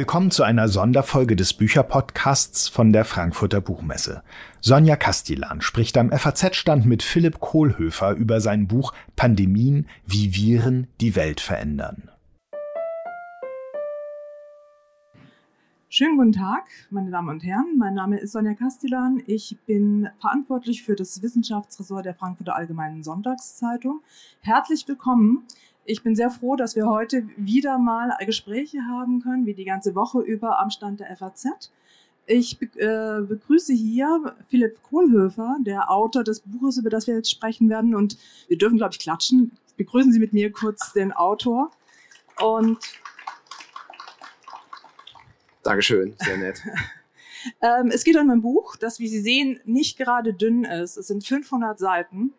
Willkommen zu einer Sonderfolge des Bücherpodcasts von der Frankfurter Buchmesse. Sonja Kastilan spricht am FAZ-Stand mit Philipp Kohlhöfer über sein Buch Pandemien, wie Viren die Welt verändern. Schönen guten Tag, meine Damen und Herren. Mein Name ist Sonja Kastilan. Ich bin verantwortlich für das Wissenschaftsressort der Frankfurter Allgemeinen Sonntagszeitung. Herzlich willkommen ich bin sehr froh, dass wir heute wieder mal Gespräche haben können, wie die ganze Woche über am Stand der FAZ. Ich äh, begrüße hier Philipp Kohlhöfer, der Autor des Buches, über das wir jetzt sprechen werden. Und wir dürfen, glaube ich, klatschen. Begrüßen Sie mit mir kurz den Autor. Und Dankeschön, sehr nett. ähm, es geht um ein Buch, das, wie Sie sehen, nicht gerade dünn ist. Es sind 500 Seiten.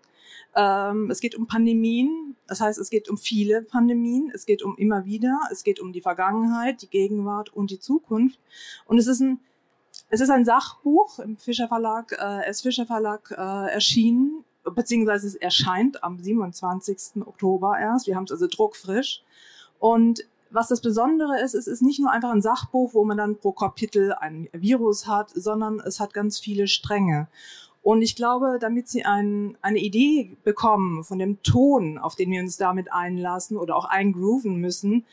Ähm, es geht um Pandemien, das heißt, es geht um viele Pandemien, es geht um immer wieder, es geht um die Vergangenheit, die Gegenwart und die Zukunft. Und es ist ein, es ist ein Sachbuch im Fischer Verlag, äh, S. Fischer Verlag äh, erschienen, beziehungsweise es erscheint am 27. Oktober erst. Wir haben es also druckfrisch. Und was das Besondere ist, es ist nicht nur einfach ein Sachbuch, wo man dann pro Kapitel ein Virus hat, sondern es hat ganz viele Stränge. Und ich glaube, damit Sie ein, eine Idee bekommen von dem Ton, auf den wir uns damit einlassen oder auch eingrooven müssen,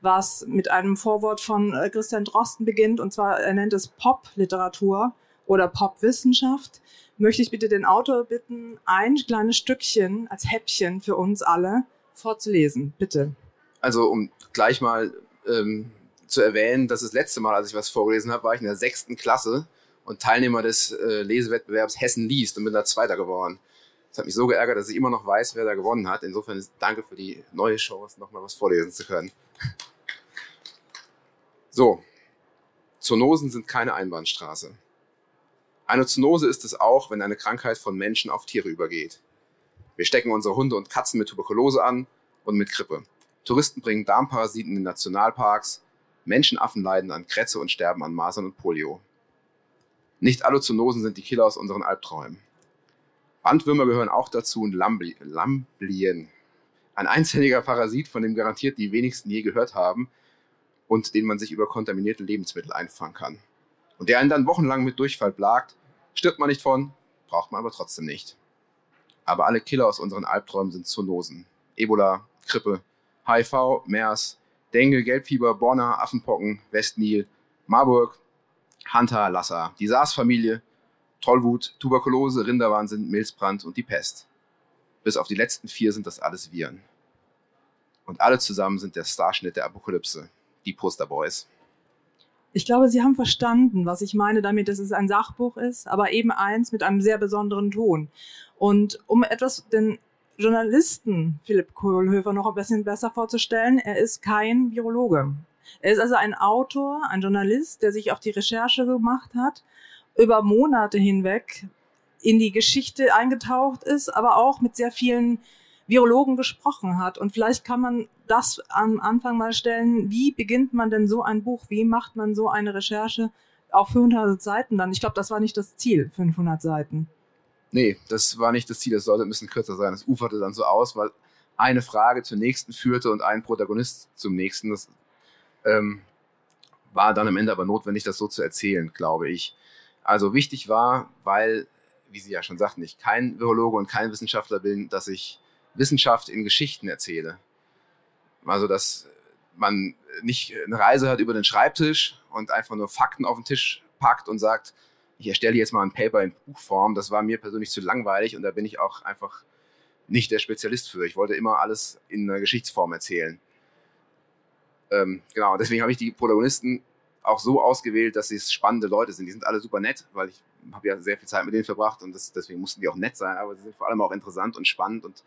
was mit einem Vorwort von äh, Christian Drosten beginnt, und zwar er nennt es Pop-Literatur oder Pop-Wissenschaft, möchte ich bitte den Autor bitten, ein kleines Stückchen als Häppchen für uns alle vorzulesen. Bitte. Also um gleich mal ähm, zu erwähnen, dass das letzte Mal, als ich was vorgelesen habe, war ich in der sechsten Klasse und Teilnehmer des äh, Lesewettbewerbs Hessen liest und bin da Zweiter geworden. Das hat mich so geärgert, dass ich immer noch weiß, wer da gewonnen hat. Insofern danke für die neue Chance, nochmal was vorlesen zu können. So, Zoonosen sind keine Einbahnstraße. Eine Zoonose ist es auch, wenn eine Krankheit von Menschen auf Tiere übergeht. Wir stecken unsere Hunde und Katzen mit Tuberkulose an und mit Grippe. Touristen bringen Darmparasiten in Nationalparks. Menschenaffen leiden an Krätze und sterben an Masern und Polio. Nicht alle Zoonosen sind die Killer aus unseren Albträumen. Bandwürmer gehören auch dazu und Lambli Lamblien. Ein einzelliger Parasit, von dem garantiert die wenigsten je gehört haben und den man sich über kontaminierte Lebensmittel einfangen kann. Und der einen dann wochenlang mit Durchfall plagt, stirbt man nicht von, braucht man aber trotzdem nicht. Aber alle Killer aus unseren Albträumen sind Zoonosen. Ebola, Grippe, HIV, MERS, Dengue, Gelbfieber, Borna, Affenpocken, Westnil, Marburg, Hunter, Lassa, die SARS-Familie, Tollwut, Tuberkulose, Rinderwahnsinn, Milzbrand und die Pest. Bis auf die letzten vier sind das alles Viren. Und alle zusammen sind der Starschnitt der Apokalypse, die Posterboys. Ich glaube, Sie haben verstanden, was ich meine damit, dass es ein Sachbuch ist, aber eben eins mit einem sehr besonderen Ton. Und um etwas den Journalisten Philipp Kohlhöfer noch ein bisschen besser vorzustellen, er ist kein Virologe. Er ist also ein Autor, ein Journalist, der sich auf die Recherche gemacht hat, über Monate hinweg in die Geschichte eingetaucht ist, aber auch mit sehr vielen Virologen gesprochen hat. Und vielleicht kann man das am Anfang mal stellen, wie beginnt man denn so ein Buch, wie macht man so eine Recherche auf 500 Seiten dann? Ich glaube, das war nicht das Ziel, 500 Seiten. Nee, das war nicht das Ziel, das sollte ein bisschen kürzer sein. Das uferte dann so aus, weil eine Frage zur nächsten führte und ein Protagonist zum nächsten. Das ähm, war dann am Ende aber notwendig, das so zu erzählen, glaube ich. Also wichtig war, weil, wie Sie ja schon sagten, ich kein Virologe und kein Wissenschaftler bin, dass ich Wissenschaft in Geschichten erzähle. Also, dass man nicht eine Reise hat über den Schreibtisch und einfach nur Fakten auf den Tisch packt und sagt, ich erstelle jetzt mal ein Paper in Buchform. Das war mir persönlich zu langweilig und da bin ich auch einfach nicht der Spezialist für. Ich wollte immer alles in einer Geschichtsform erzählen. Ähm, genau, deswegen habe ich die Protagonisten auch so ausgewählt, dass sie spannende Leute sind. Die sind alle super nett, weil ich habe ja sehr viel Zeit mit denen verbracht und das, deswegen mussten die auch nett sein, aber sie sind vor allem auch interessant und spannend und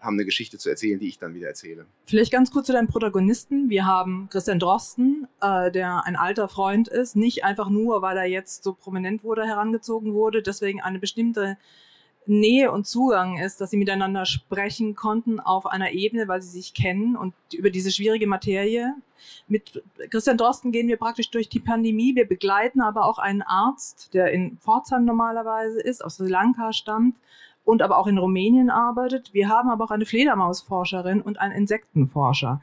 haben eine Geschichte zu erzählen, die ich dann wieder erzähle. Vielleicht ganz kurz zu deinen Protagonisten. Wir haben Christian Drosten, äh, der ein alter Freund ist, nicht einfach nur, weil er jetzt so prominent wurde, herangezogen wurde, deswegen eine bestimmte Nähe und Zugang ist, dass sie miteinander sprechen konnten auf einer Ebene, weil sie sich kennen und über diese schwierige Materie. Mit Christian Drosten gehen wir praktisch durch die Pandemie. Wir begleiten aber auch einen Arzt, der in Pforzheim normalerweise ist, aus Sri Lanka stammt und aber auch in Rumänien arbeitet. Wir haben aber auch eine Fledermausforscherin und einen Insektenforscher.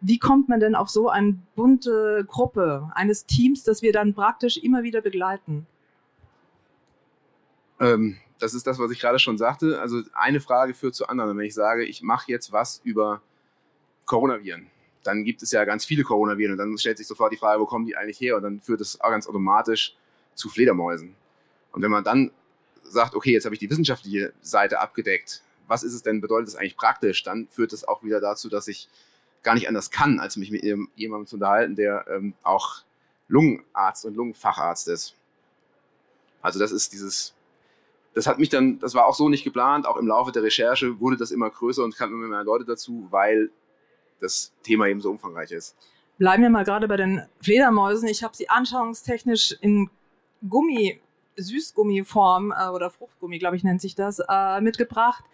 wie kommt man denn auf so eine bunte Gruppe eines Teams, das wir dann praktisch immer wieder begleiten? Ähm, das ist das, was ich gerade schon sagte. Also eine Frage führt zur anderen. wenn ich sage, ich mache jetzt was über Coronaviren, dann gibt es ja ganz viele Coronaviren und dann stellt sich sofort die Frage, wo kommen die eigentlich her? Und dann führt es auch ganz automatisch zu Fledermäusen. Und wenn man dann sagt, okay, jetzt habe ich die wissenschaftliche Seite abgedeckt, was ist es denn, bedeutet das eigentlich praktisch? Dann führt es auch wieder dazu, dass ich gar nicht anders kann, als mich mit jemandem zu unterhalten, der ähm, auch Lungenarzt und Lungenfacharzt ist. Also das ist dieses, das hat mich dann, das war auch so nicht geplant, auch im Laufe der Recherche wurde das immer größer und kamen immer mehr Leute dazu, weil das Thema eben so umfangreich ist. Bleiben wir mal gerade bei den Fledermäusen. Ich habe sie anschauungstechnisch in Gummi Süßgummiform äh, oder Fruchtgummi, glaube ich, nennt sich das, äh, mitgebracht.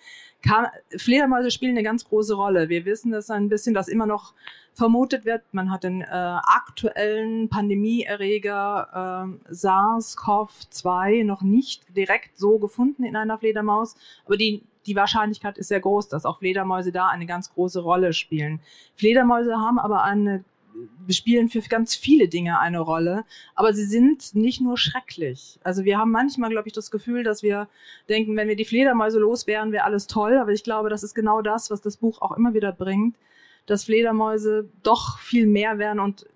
Kann, Fledermäuse spielen eine ganz große Rolle. Wir wissen das ein bisschen, dass immer noch vermutet wird, man hat den äh, aktuellen Pandemieerreger äh, SARS-CoV-2 noch nicht direkt so gefunden in einer Fledermaus, aber die die Wahrscheinlichkeit ist sehr groß, dass auch Fledermäuse da eine ganz große Rolle spielen. Fledermäuse haben aber eine spielen für ganz viele Dinge eine Rolle, aber sie sind nicht nur schrecklich. Also wir haben manchmal, glaube ich, das Gefühl, dass wir denken, wenn wir die Fledermäuse los wären, wäre alles toll, aber ich glaube, das ist genau das, was das Buch auch immer wieder bringt, dass Fledermäuse doch viel mehr werden und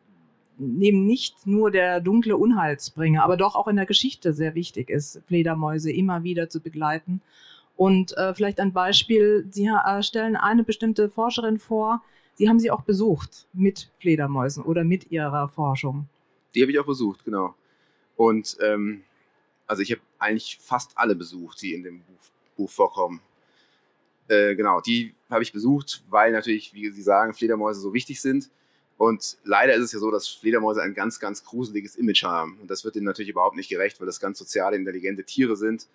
eben nicht nur der dunkle Unheilsbringer, aber doch auch in der Geschichte sehr wichtig ist, Fledermäuse immer wieder zu begleiten. Und äh, vielleicht ein Beispiel, Sie äh, stellen eine bestimmte Forscherin vor, die haben Sie auch besucht mit Fledermäusen oder mit Ihrer Forschung. Die habe ich auch besucht, genau. Und ähm, also ich habe eigentlich fast alle besucht, die in dem Buch, Buch vorkommen. Äh, genau, die habe ich besucht, weil natürlich, wie Sie sagen, Fledermäuse so wichtig sind. Und leider ist es ja so, dass Fledermäuse ein ganz, ganz gruseliges Image haben. Und das wird ihnen natürlich überhaupt nicht gerecht, weil das ganz soziale, intelligente Tiere sind,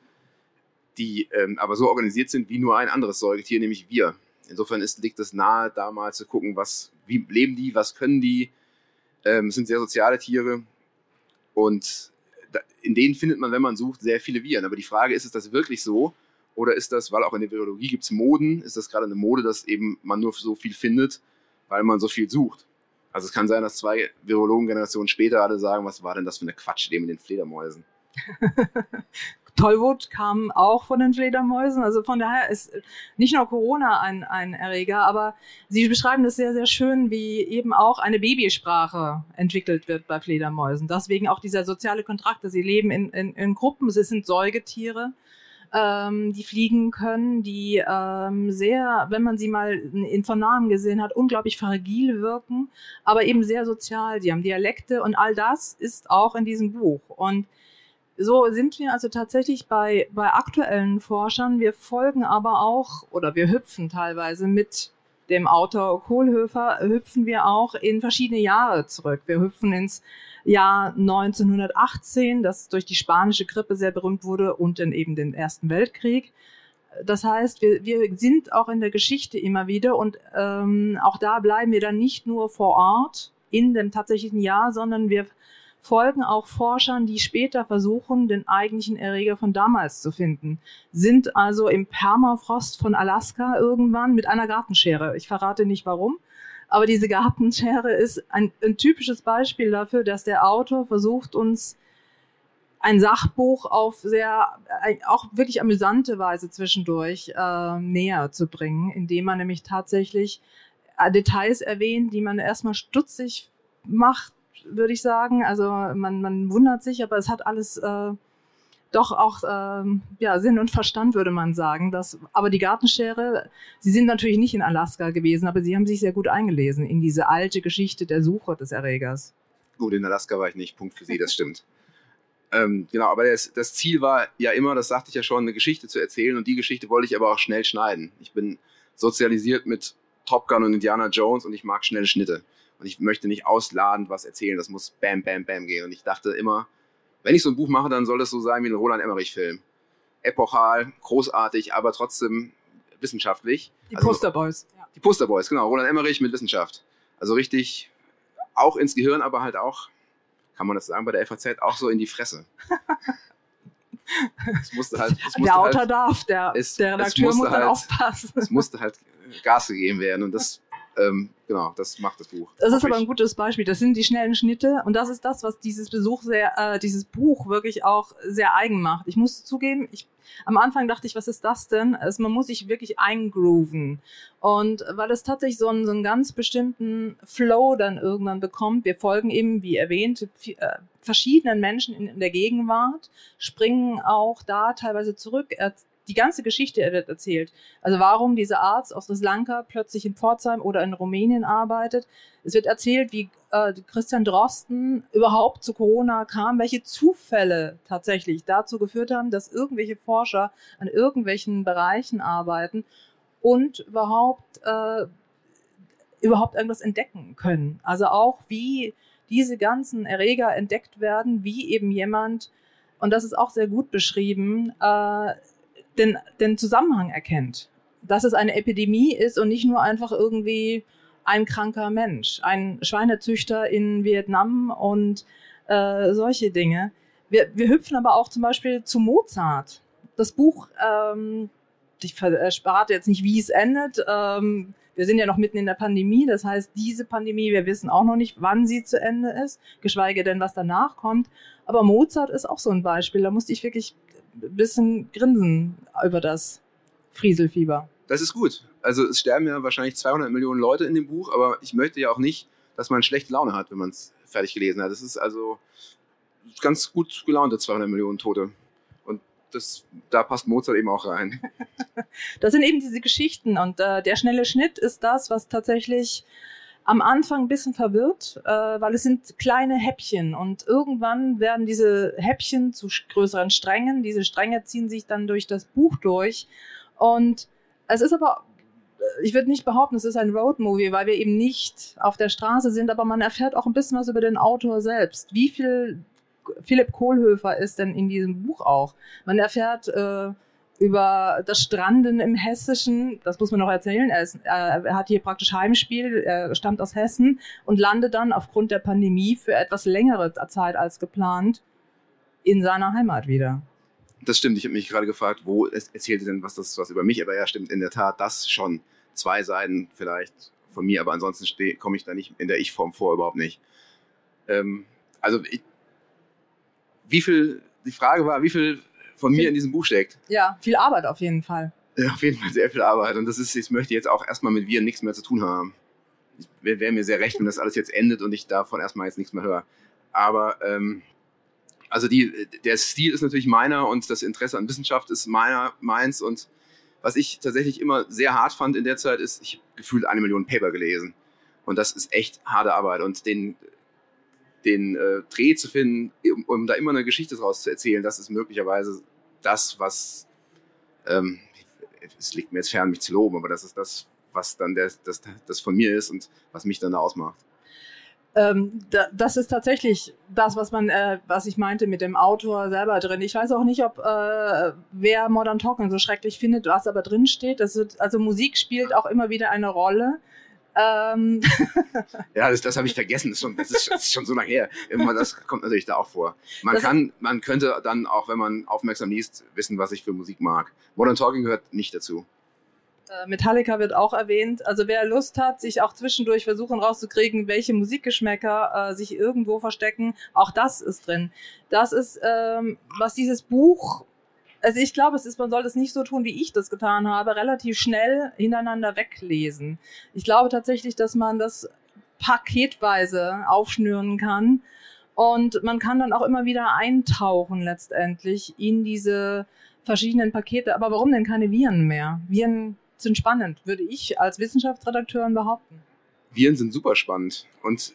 die ähm, aber so organisiert sind wie nur ein anderes Säugetier, nämlich wir. Insofern ist, liegt es nahe, da mal zu gucken, was, wie leben die, was können die. Ähm, sind sehr soziale Tiere und da, in denen findet man, wenn man sucht, sehr viele Viren. Aber die Frage ist, ist das wirklich so? Oder ist das, weil auch in der Virologie gibt es Moden, ist das gerade eine Mode, dass eben man nur so viel findet, weil man so viel sucht? Also es kann sein, dass zwei Virologen-Generationen später alle sagen, was war denn das für eine Quatschidee mit den Fledermäusen? Tollwut kam auch von den Fledermäusen. Also von daher ist nicht nur Corona ein, ein Erreger, aber Sie beschreiben das sehr, sehr schön, wie eben auch eine Babysprache entwickelt wird bei Fledermäusen. Deswegen auch dieser soziale Kontrakt. Sie leben in, in, in Gruppen, sie sind Säugetiere ähm, die fliegen können, die ähm, sehr, wenn man sie mal in von Namen gesehen hat, unglaublich fragil wirken, aber eben sehr sozial. Sie haben Dialekte und all das ist auch in diesem Buch. Und so sind wir also tatsächlich bei, bei aktuellen Forschern. Wir folgen aber auch oder wir hüpfen teilweise mit dem Autor Kohlhöfer, hüpfen wir auch in verschiedene Jahre zurück. Wir hüpfen ins Jahr 1918, das durch die spanische Grippe sehr berühmt wurde und dann eben den Ersten Weltkrieg. Das heißt, wir, wir sind auch in der Geschichte immer wieder und ähm, auch da bleiben wir dann nicht nur vor Ort in dem tatsächlichen Jahr, sondern wir folgen auch Forschern, die später versuchen, den eigentlichen Erreger von damals zu finden, sind also im Permafrost von Alaska irgendwann mit einer Gartenschere. Ich verrate nicht warum, aber diese Gartenschere ist ein, ein typisches Beispiel dafür, dass der Autor versucht, uns ein Sachbuch auf sehr, auch wirklich amüsante Weise zwischendurch äh, näher zu bringen, indem man nämlich tatsächlich äh, Details erwähnt, die man erstmal stutzig macht, würde ich sagen. Also man, man wundert sich, aber es hat alles äh, doch auch ähm, ja, Sinn und Verstand, würde man sagen. Das, aber die Gartenschere, sie sind natürlich nicht in Alaska gewesen, aber sie haben sich sehr gut eingelesen in diese alte Geschichte der Suche des Erregers. Gut, in Alaska war ich nicht, Punkt für Sie, das stimmt. ähm, genau, aber das, das Ziel war ja immer, das sagte ich ja schon, eine Geschichte zu erzählen und die Geschichte wollte ich aber auch schnell schneiden. Ich bin sozialisiert mit Top Gun und Indiana Jones und ich mag schnelle Schnitte. Und ich möchte nicht ausladend was erzählen, das muss bam, bam, bam gehen. Und ich dachte immer, wenn ich so ein Buch mache, dann soll das so sein wie ein Roland Emmerich-Film. Epochal, großartig, aber trotzdem wissenschaftlich. Die also, Posterboys. Ja. Die Posterboys, genau. Roland Emmerich mit Wissenschaft. Also richtig auch ins Gehirn, aber halt auch, kann man das sagen, bei der FAZ auch so in die Fresse. es musste halt, es musste der Autor halt, darf, der, es, der Redakteur muss halt, aufpassen. Es musste halt Gas gegeben werden und das Ähm, genau, das macht das Buch. Das ist aber ein gutes Beispiel. Das sind die schnellen Schnitte und das ist das, was dieses Besuch sehr, äh, dieses Buch wirklich auch sehr eigen macht. Ich muss zugeben, ich am Anfang dachte ich, was ist das denn? Also man muss sich wirklich eingrooven. Und weil es tatsächlich so einen, so einen ganz bestimmten Flow dann irgendwann bekommt, wir folgen eben, wie erwähnt, äh, verschiedenen Menschen in, in der Gegenwart, springen auch da teilweise zurück, die ganze Geschichte wird erzählt. Also warum dieser Arzt aus Sri Lanka plötzlich in Pforzheim oder in Rumänien arbeitet. Es wird erzählt, wie äh, Christian Drosten überhaupt zu Corona kam, welche Zufälle tatsächlich dazu geführt haben, dass irgendwelche Forscher an irgendwelchen Bereichen arbeiten und überhaupt äh, überhaupt irgendwas entdecken können. Also auch wie diese ganzen Erreger entdeckt werden, wie eben jemand, und das ist auch sehr gut beschrieben, äh, den, den Zusammenhang erkennt. Dass es eine Epidemie ist und nicht nur einfach irgendwie ein kranker Mensch, ein Schweinezüchter in Vietnam und äh, solche Dinge. Wir, wir hüpfen aber auch zum Beispiel zu Mozart. Das Buch, ähm, ich verrate jetzt nicht, wie es endet. Ähm, wir sind ja noch mitten in der Pandemie, das heißt, diese Pandemie, wir wissen auch noch nicht, wann sie zu Ende ist, geschweige denn, was danach kommt. Aber Mozart ist auch so ein Beispiel. Da musste ich wirklich bisschen grinsen über das Frieselfieber. Das ist gut. Also es sterben ja wahrscheinlich 200 Millionen Leute in dem Buch, aber ich möchte ja auch nicht, dass man schlechte Laune hat, wenn man es fertig gelesen hat. Das ist also ganz gut gelaunte 200 Millionen Tote. Und das, da passt Mozart eben auch rein. das sind eben diese Geschichten und äh, der schnelle Schnitt ist das, was tatsächlich am Anfang ein bisschen verwirrt, äh, weil es sind kleine Häppchen und irgendwann werden diese Häppchen zu größeren Strängen. Diese Stränge ziehen sich dann durch das Buch durch und es ist aber äh, ich würde nicht behaupten, es ist ein Roadmovie, weil wir eben nicht auf der Straße sind, aber man erfährt auch ein bisschen was über den Autor selbst. Wie viel Philipp Kohlhöfer ist denn in diesem Buch auch? Man erfährt äh, über das Stranden im Hessischen, das muss man noch erzählen, er, ist, er hat hier praktisch Heimspiel, er stammt aus Hessen und landet dann aufgrund der Pandemie für etwas längere Zeit als geplant in seiner Heimat wieder. Das stimmt, ich habe mich gerade gefragt, wo erzählt denn was das was über mich, aber ja, stimmt. In der Tat, das schon zwei Seiten vielleicht von mir, aber ansonsten komme ich da nicht in der Ich-Form vor, überhaupt nicht. Ähm, also ich, wie viel, die Frage war, wie viel von mir in diesem Buch steckt. Ja, viel Arbeit auf jeden Fall. Ja, auf jeden Fall sehr viel Arbeit. Und das ist, ich möchte jetzt auch erstmal mit Viren nichts mehr zu tun haben. Wäre wär mir sehr recht, wenn das alles jetzt endet und ich davon erstmal jetzt nichts mehr höre. Aber ähm, also die, der Stil ist natürlich meiner und das Interesse an Wissenschaft ist meiner, meins. Und was ich tatsächlich immer sehr hart fand in der Zeit, ist, ich habe gefühlt eine Million Paper gelesen. Und das ist echt harte Arbeit. Und den, den äh, Dreh zu finden, um, um, da immer eine Geschichte draus zu erzählen, das ist möglicherweise das, was, ähm, es liegt mir jetzt fern, mich zu loben, aber das ist das, was dann der, das, das von mir ist und was mich dann da ausmacht. Ähm, da, das ist tatsächlich das, was man, äh, was ich meinte mit dem Autor selber drin. Ich weiß auch nicht, ob äh, wer Modern Talking so schrecklich findet, was aber drin steht. Wird, also Musik spielt auch immer wieder eine Rolle. Ähm. ja, das, das habe ich vergessen. Das ist, schon, das, ist, das ist schon so lange her. Das kommt natürlich da auch vor. Man kann, man könnte dann auch, wenn man aufmerksam liest, wissen, was ich für Musik mag. Modern Talking gehört nicht dazu. Äh, Metallica wird auch erwähnt. Also wer Lust hat, sich auch zwischendurch versuchen rauszukriegen, welche Musikgeschmäcker äh, sich irgendwo verstecken, auch das ist drin. Das ist, ähm, was dieses Buch also ich glaube, es ist, man sollte es nicht so tun, wie ich das getan habe, relativ schnell hintereinander weglesen. Ich glaube tatsächlich, dass man das paketweise aufschnüren kann und man kann dann auch immer wieder eintauchen letztendlich in diese verschiedenen Pakete. Aber warum denn keine Viren mehr? Viren sind spannend, würde ich als Wissenschaftsredakteur behaupten. Viren sind super spannend und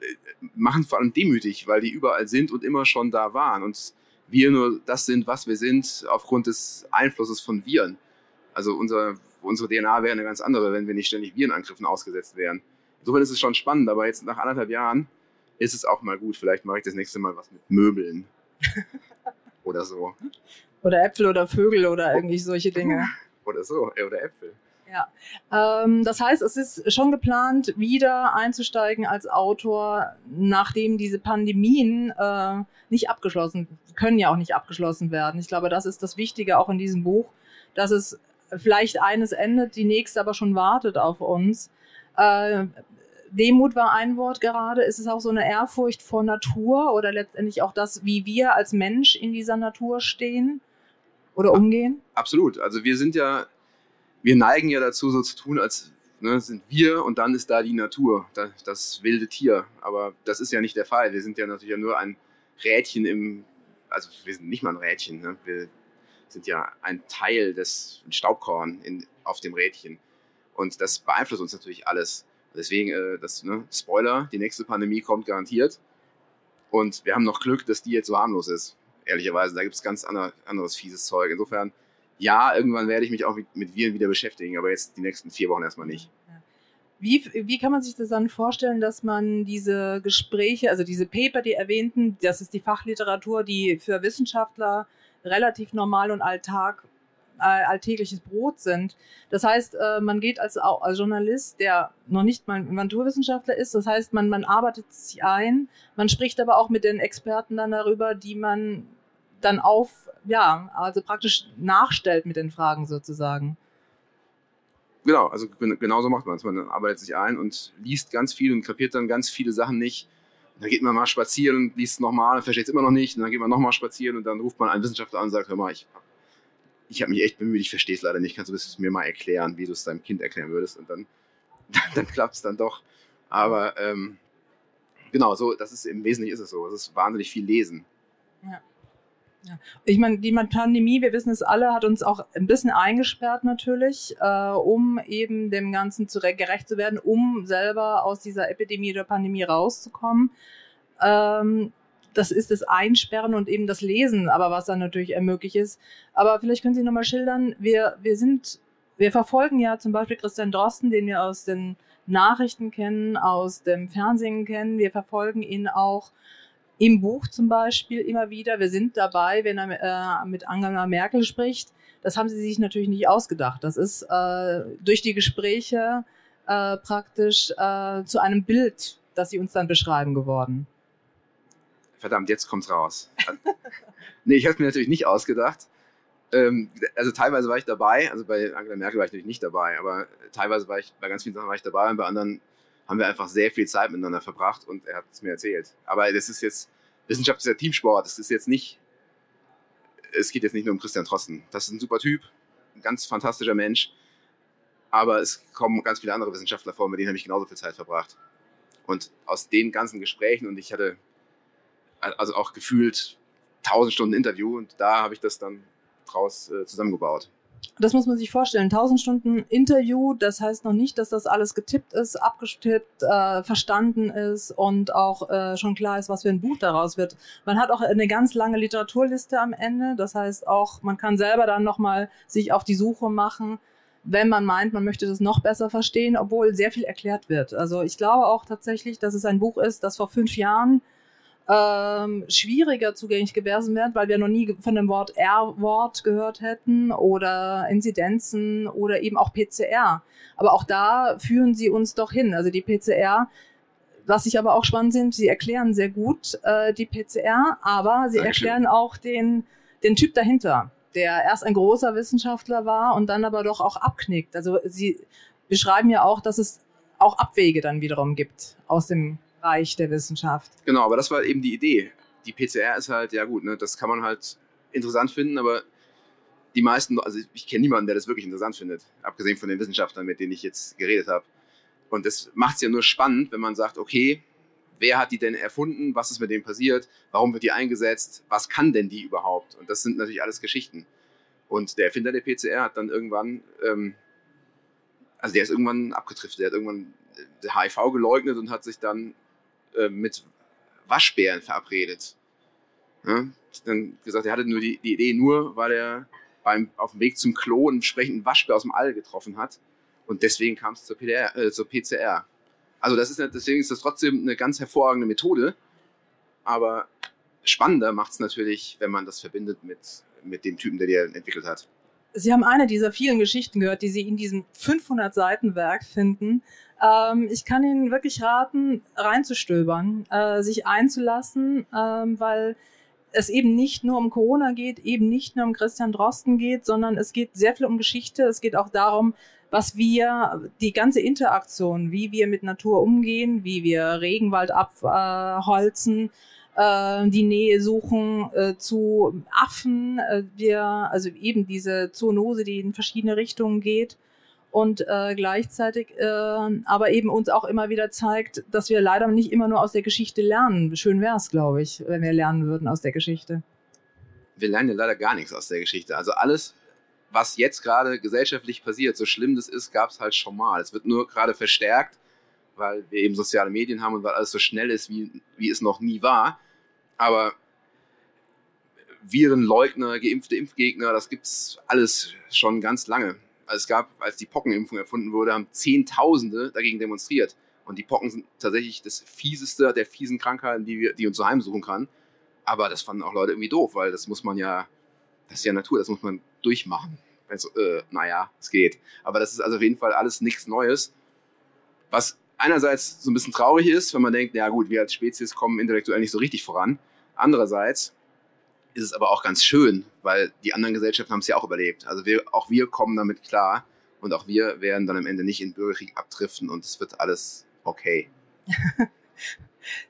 äh, machen vor allem demütig, weil die überall sind und immer schon da waren. Und wir nur das sind, was wir sind, aufgrund des Einflusses von Viren. Also unser, unsere DNA wäre eine ganz andere, wenn wir nicht ständig Virenangriffen ausgesetzt wären. Insofern ist es schon spannend, aber jetzt nach anderthalb Jahren ist es auch mal gut. Vielleicht mache ich das nächste Mal was mit Möbeln. oder so. Oder Äpfel oder Vögel oder irgendwie solche Dinge. Oder so, oder Äpfel. Ja, ähm, das heißt, es ist schon geplant, wieder einzusteigen als Autor, nachdem diese Pandemien äh, nicht abgeschlossen, können ja auch nicht abgeschlossen werden. Ich glaube, das ist das Wichtige auch in diesem Buch, dass es vielleicht eines endet, die nächste aber schon wartet auf uns. Äh, Demut war ein Wort gerade. Ist es auch so eine Ehrfurcht vor Natur oder letztendlich auch das, wie wir als Mensch in dieser Natur stehen oder umgehen? Absolut. Also wir sind ja, wir neigen ja dazu, so zu tun, als ne, sind wir und dann ist da die Natur, das, das wilde Tier. Aber das ist ja nicht der Fall. Wir sind ja natürlich nur ein Rädchen im, also wir sind nicht mal ein Rädchen. Ne? Wir sind ja ein Teil des Staubkorn in, auf dem Rädchen. Und das beeinflusst uns natürlich alles. Deswegen, äh, das, ne, Spoiler, die nächste Pandemie kommt garantiert. Und wir haben noch Glück, dass die jetzt so harmlos ist. Ehrlicherweise, da gibt es ganz andere, anderes fieses Zeug. Insofern, ja, irgendwann werde ich mich auch mit Viren wieder beschäftigen, aber jetzt die nächsten vier Wochen erstmal nicht. Wie, wie kann man sich das dann vorstellen, dass man diese Gespräche, also diese Paper, die erwähnten, das ist die Fachliteratur, die für Wissenschaftler relativ normal und Alltag alltägliches Brot sind. Das heißt, äh, man geht als, als Journalist, der noch nicht mal Naturwissenschaftler ist, das heißt, man, man arbeitet sich ein, man spricht aber auch mit den Experten dann darüber, die man dann auf, ja, also praktisch nachstellt mit den Fragen sozusagen. Genau, also genauso macht man es. Man arbeitet sich ein und liest ganz viel und kapiert dann ganz viele Sachen nicht. Und dann geht man mal spazieren und liest nochmal und versteht es immer noch nicht. Und dann geht man nochmal spazieren und dann ruft man einen Wissenschaftler an und sagt, hör mal, ich habe ich hab mich echt bemüht, ich verstehe es leider nicht. Kannst du das mir mal erklären, wie du es deinem Kind erklären würdest? Und dann, dann klappt es dann doch. Aber ähm, genau, so, das ist im Wesentlichen ist es so. Es ist wahnsinnig viel Lesen. Ja. Ich meine, die Pandemie, wir wissen es alle, hat uns auch ein bisschen eingesperrt natürlich, äh, um eben dem Ganzen zu, gerecht zu werden, um selber aus dieser Epidemie oder Pandemie rauszukommen. Ähm, das ist das Einsperren und eben das Lesen, aber was dann natürlich ermöglicht ist. Aber vielleicht können Sie nochmal schildern, wir, wir sind, wir verfolgen ja zum Beispiel Christian Drosten, den wir aus den Nachrichten kennen, aus dem Fernsehen kennen. Wir verfolgen ihn auch im Buch zum Beispiel immer wieder, wir sind dabei, wenn er äh, mit Angela Merkel spricht. Das haben sie sich natürlich nicht ausgedacht. Das ist äh, durch die Gespräche äh, praktisch äh, zu einem Bild, das sie uns dann beschreiben geworden. Verdammt, jetzt kommt's raus. nee, ich habe mir natürlich nicht ausgedacht. Ähm, also teilweise war ich dabei, also bei Angela Merkel war ich natürlich nicht dabei, aber teilweise war ich, bei ganz vielen Sachen war ich dabei und bei anderen haben wir einfach sehr viel Zeit miteinander verbracht und er hat es mir erzählt. Aber das ist jetzt, Wissenschaft ist ja Teamsport. Das ist jetzt nicht, es geht jetzt nicht nur um Christian Trosten. Das ist ein super Typ, ein ganz fantastischer Mensch. Aber es kommen ganz viele andere Wissenschaftler vor, mit denen habe ich genauso viel Zeit verbracht. Und aus den ganzen Gesprächen, und ich hatte also auch gefühlt tausend Stunden Interview, und da habe ich das dann draus äh, zusammengebaut. Das muss man sich vorstellen. 1000 Stunden Interview, das heißt noch nicht, dass das alles getippt ist, abgestippt, äh, verstanden ist und auch äh, schon klar ist, was für ein Buch daraus wird. Man hat auch eine ganz lange Literaturliste am Ende. Das heißt auch, man kann selber dann nochmal sich auf die Suche machen, wenn man meint, man möchte das noch besser verstehen, obwohl sehr viel erklärt wird. Also ich glaube auch tatsächlich, dass es ein Buch ist, das vor fünf Jahren ähm, schwieriger zugänglich gewesen wären, weil wir noch nie von dem Wort R-Wort gehört hätten oder Inzidenzen oder eben auch PCR. Aber auch da führen sie uns doch hin. Also die PCR, was ich aber auch spannend sind, sie erklären sehr gut äh, die PCR, aber sie Dankeschön. erklären auch den, den Typ dahinter, der erst ein großer Wissenschaftler war und dann aber doch auch abknickt. Also sie beschreiben ja auch, dass es auch Abwege dann wiederum gibt aus dem Bereich der Wissenschaft. Genau, aber das war eben die Idee. Die PCR ist halt, ja gut, ne, das kann man halt interessant finden, aber die meisten, also ich kenne niemanden, der das wirklich interessant findet, abgesehen von den Wissenschaftlern, mit denen ich jetzt geredet habe. Und das macht es ja nur spannend, wenn man sagt, okay, wer hat die denn erfunden, was ist mit dem passiert, warum wird die eingesetzt, was kann denn die überhaupt? Und das sind natürlich alles Geschichten. Und der Erfinder der PCR hat dann irgendwann, ähm, also der ist irgendwann abgetrifft, der hat irgendwann HIV äh, geleugnet und hat sich dann äh, mit Waschbären verabredet. Ja? Dann gesagt, er hatte nur die, die, Idee nur, weil er beim, auf dem Weg zum Klo einen entsprechenden Waschbär aus dem All getroffen hat. Und deswegen kam es zur, äh, zur PCR. Also das ist deswegen ist das trotzdem eine ganz hervorragende Methode. Aber spannender macht es natürlich, wenn man das verbindet mit, mit dem Typen, der die entwickelt hat. Sie haben eine dieser vielen Geschichten gehört, die Sie in diesem 500 Seiten Werk finden. Ähm, ich kann Ihnen wirklich raten, reinzustöbern, äh, sich einzulassen, ähm, weil es eben nicht nur um Corona geht, eben nicht nur um Christian Drosten geht, sondern es geht sehr viel um Geschichte. Es geht auch darum, was wir, die ganze Interaktion, wie wir mit Natur umgehen, wie wir Regenwald abholzen, äh, die Nähe suchen äh, zu Affen, äh, wir, also eben diese Zoonose, die in verschiedene Richtungen geht und äh, gleichzeitig äh, aber eben uns auch immer wieder zeigt, dass wir leider nicht immer nur aus der Geschichte lernen. Schön wäre es, glaube ich, wenn wir lernen würden aus der Geschichte. Wir lernen ja leider gar nichts aus der Geschichte. Also alles, was jetzt gerade gesellschaftlich passiert, so schlimm das ist, gab es halt schon mal. Es wird nur gerade verstärkt, weil wir eben soziale Medien haben und weil alles so schnell ist, wie, wie es noch nie war. Aber Virenleugner, geimpfte Impfgegner, das gibt's alles schon ganz lange. Also es gab, als die Pockenimpfung erfunden wurde, haben Zehntausende dagegen demonstriert. Und die Pocken sind tatsächlich das fieseste der fiesen Krankheiten, die, wir, die uns so heimsuchen kann. Aber das fanden auch Leute irgendwie doof, weil das muss man ja, das ist ja Natur, das muss man durchmachen. Also, äh, naja, es geht. Aber das ist also auf jeden Fall alles nichts Neues. Was einerseits so ein bisschen traurig ist, wenn man denkt, ja gut, wir als Spezies kommen intellektuell nicht so richtig voran. Andererseits ist es aber auch ganz schön, weil die anderen Gesellschaften haben es ja auch überlebt. Also wir, auch wir kommen damit klar und auch wir werden dann am Ende nicht in Bürgerkrieg abdriften und es wird alles okay.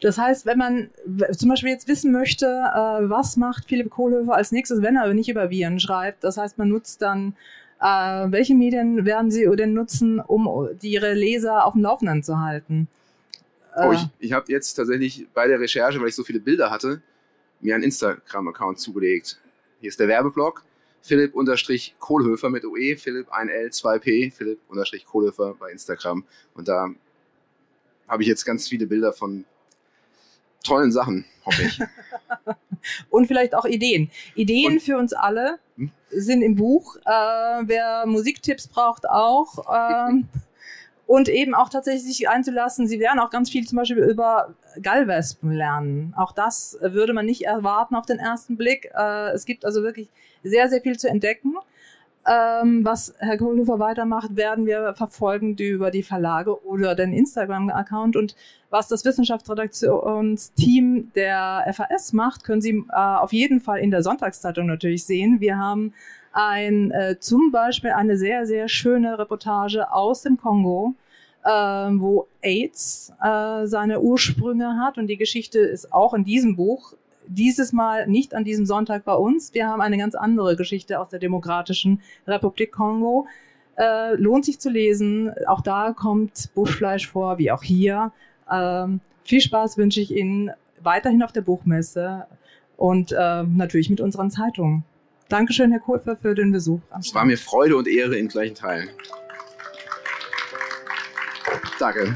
Das heißt, wenn man zum Beispiel jetzt wissen möchte, äh, was macht Philipp Kohlhöfer als nächstes, wenn er nicht über Viren schreibt, das heißt, man nutzt dann, äh, welche Medien werden Sie denn nutzen, um Ihre Leser auf dem Laufenden zu halten? Oh, ich, ich habe jetzt tatsächlich bei der Recherche, weil ich so viele Bilder hatte, mir einen Instagram-Account zugelegt. Hier ist der Werbeblock. Philipp-Kohlhöfer mit OE, Philipp 1L 2P, Philipp-Kohlhöfer bei Instagram. Und da habe ich jetzt ganz viele Bilder von tollen Sachen, hoffe ich. Und vielleicht auch Ideen. Ideen Und, für uns alle hm? Sind im Buch. Äh, wer Musiktipps braucht, auch. Ähm, und eben auch tatsächlich sich einzulassen. Sie werden auch ganz viel zum Beispiel über Gallwespen lernen. Auch das würde man nicht erwarten auf den ersten Blick. Äh, es gibt also wirklich sehr, sehr viel zu entdecken. Ähm, was Herr Kohlhofer weitermacht, werden wir verfolgen über die Verlage oder den Instagram-Account. Und was das Wissenschaftsredaktionsteam der FAS macht, können Sie äh, auf jeden Fall in der Sonntagszeitung natürlich sehen. Wir haben ein, äh, zum Beispiel eine sehr, sehr schöne Reportage aus dem Kongo, äh, wo AIDS äh, seine Ursprünge hat. Und die Geschichte ist auch in diesem Buch dieses Mal nicht an diesem Sonntag bei uns. Wir haben eine ganz andere Geschichte aus der Demokratischen Republik Kongo. Äh, lohnt sich zu lesen. Auch da kommt Buschfleisch vor, wie auch hier. Ähm, viel Spaß wünsche ich Ihnen weiterhin auf der Buchmesse und äh, natürlich mit unseren Zeitungen. Dankeschön, Herr Kohlfer, für den Besuch. Es war mir Freude und Ehre in gleichen Teilen. Danke.